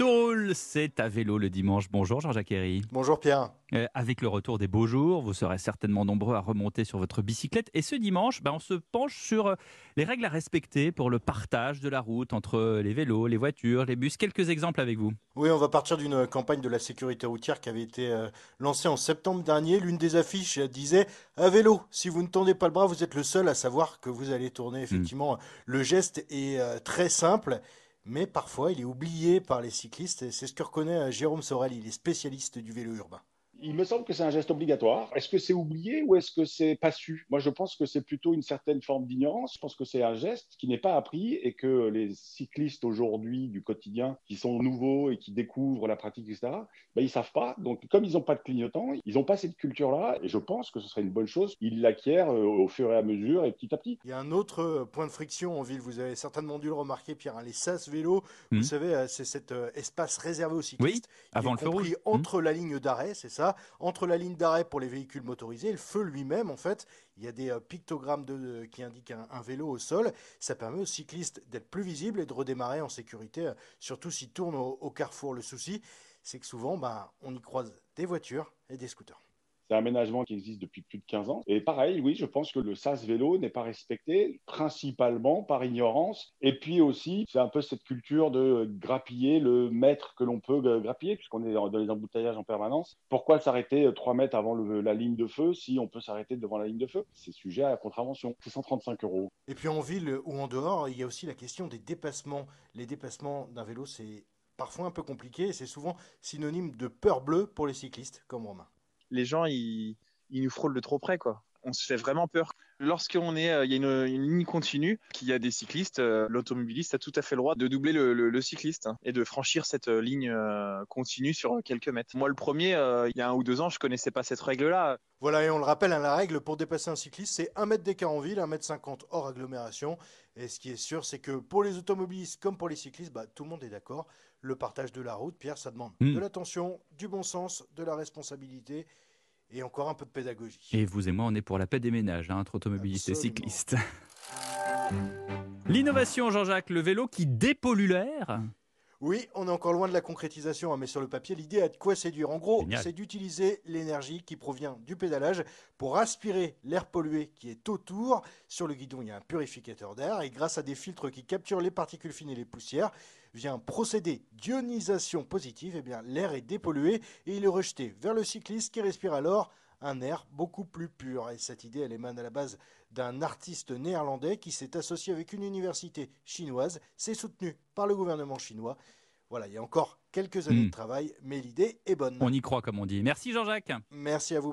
Roule, c'est à vélo le dimanche. Bonjour Jean-Jacques Herry. Bonjour Pierre. Euh, avec le retour des beaux jours, vous serez certainement nombreux à remonter sur votre bicyclette. Et ce dimanche, ben, on se penche sur euh, les règles à respecter pour le partage de la route entre les vélos, les voitures, les bus. Quelques exemples avec vous. Oui, on va partir d'une campagne de la sécurité routière qui avait été euh, lancée en septembre dernier. L'une des affiches disait à vélo, si vous ne tendez pas le bras, vous êtes le seul à savoir que vous allez tourner. Hmm. Effectivement, le geste est très simple mais parfois il est oublié par les cyclistes. C'est ce que reconnaît Jérôme Sorel, il est spécialiste du vélo urbain. Il me semble que c'est un geste obligatoire. Est-ce que c'est oublié ou est-ce que c'est pas su? Moi, je pense que c'est plutôt une certaine forme d'ignorance. Je pense que c'est un geste qui n'est pas appris et que les cyclistes aujourd'hui du quotidien, qui sont nouveaux et qui découvrent la pratique, etc., ben, ils savent pas. Donc, comme ils n'ont pas de clignotant, ils n'ont pas cette culture-là. Et je pense que ce serait une bonne chose. Ils l'acquièrent euh, au fur et à mesure et petit à petit. Il y a un autre euh, point de friction en ville. Vous avez certainement dû le remarquer, Pierre. Hein, les sas vélos, vous hmm. savez, euh, c'est cet espace réservé aux cyclistes. Oui, avant le feu rouge. Entre la ligne d'arrêt, c'est ça entre la ligne d'arrêt pour les véhicules motorisés et le feu lui-même, en fait, il y a des euh, pictogrammes de, qui indiquent un, vélo au sol. Ça permet aux cyclistes d'être plus visibles et de redémarrer en sécurité, euh, surtout s'ils tournent au, carrefour. Le souci, c'est que souvent, ben, on y croise des voitures et des scooters. C'est un aménagement qui existe depuis plus de 15 ans. Et pareil, oui, je pense que le SAS vélo n'est pas respecté, principalement par ignorance. Et puis aussi, c'est un peu cette culture de grappiller le mètre que l'on peut grappiller, puisqu'on est dans les embouteillages en permanence. Pourquoi s'arrêter 3 mètres avant la ligne de feu si on peut s'arrêter devant la ligne de feu? C'est sujet à la contravention. C'est 135 euros. Et puis en ville ou en dehors, il y a aussi la question des dépassements. Les dépassements d'un vélo, c'est parfois un peu compliqué c'est souvent synonyme de peur bleue pour les cyclistes comme Romain les gens, ils, nous frôlent de trop près, quoi. On se fait vraiment peur. Lorsqu'on est, euh, il y a une, ligne continue, qu'il y a des cyclistes, euh, l'automobiliste a tout à fait le droit de doubler le, cycliste hein, et de franchir cette euh, ligne continue sur quelques mètres. Moi, le premier, il y a un ou deux ans, je connaissais pas cette règle-là. Voilà, et on le rappelle, hein, la règle pour dépasser un cycliste, c'est 1 mètre d'écart en ville, 1 mètre 50 hors agglomération. Et ce qui est sûr, c'est que pour les automobilistes comme pour les cyclistes, bah, tout le monde est d'accord. Le partage de la route, Pierre, ça demande hmm. de l'attention, du bon sens, de la responsabilité et encore un peu de pédagogie. Et vous et moi, on est pour la paix des ménages, hein, entre automobilistes et cyclistes. L'innovation, Jean-Jacques, le vélo qui dépollue l'air oui, on est encore loin de la concrétisation, hein, mais sur le papier, l'idée a de quoi séduire. En gros, c'est d'utiliser l'énergie qui provient du pédalage pour aspirer l'air pollué qui est autour. Sur le guidon, il y a un purificateur d'air et grâce à des filtres qui capturent les particules fines et les poussières, via un procédé d'ionisation positive, eh bien l'air est dépollué et il est rejeté vers le cycliste qui respire alors un air beaucoup plus pur. Et cette idée, elle émane à la base d'un artiste néerlandais qui s'est associé avec une université chinoise. C'est soutenu par le gouvernement chinois. Voilà, il y a encore quelques années de hmm. travail, mais l'idée est bonne. On y croit, comme on dit. Merci Jean-Jacques. Merci à vous.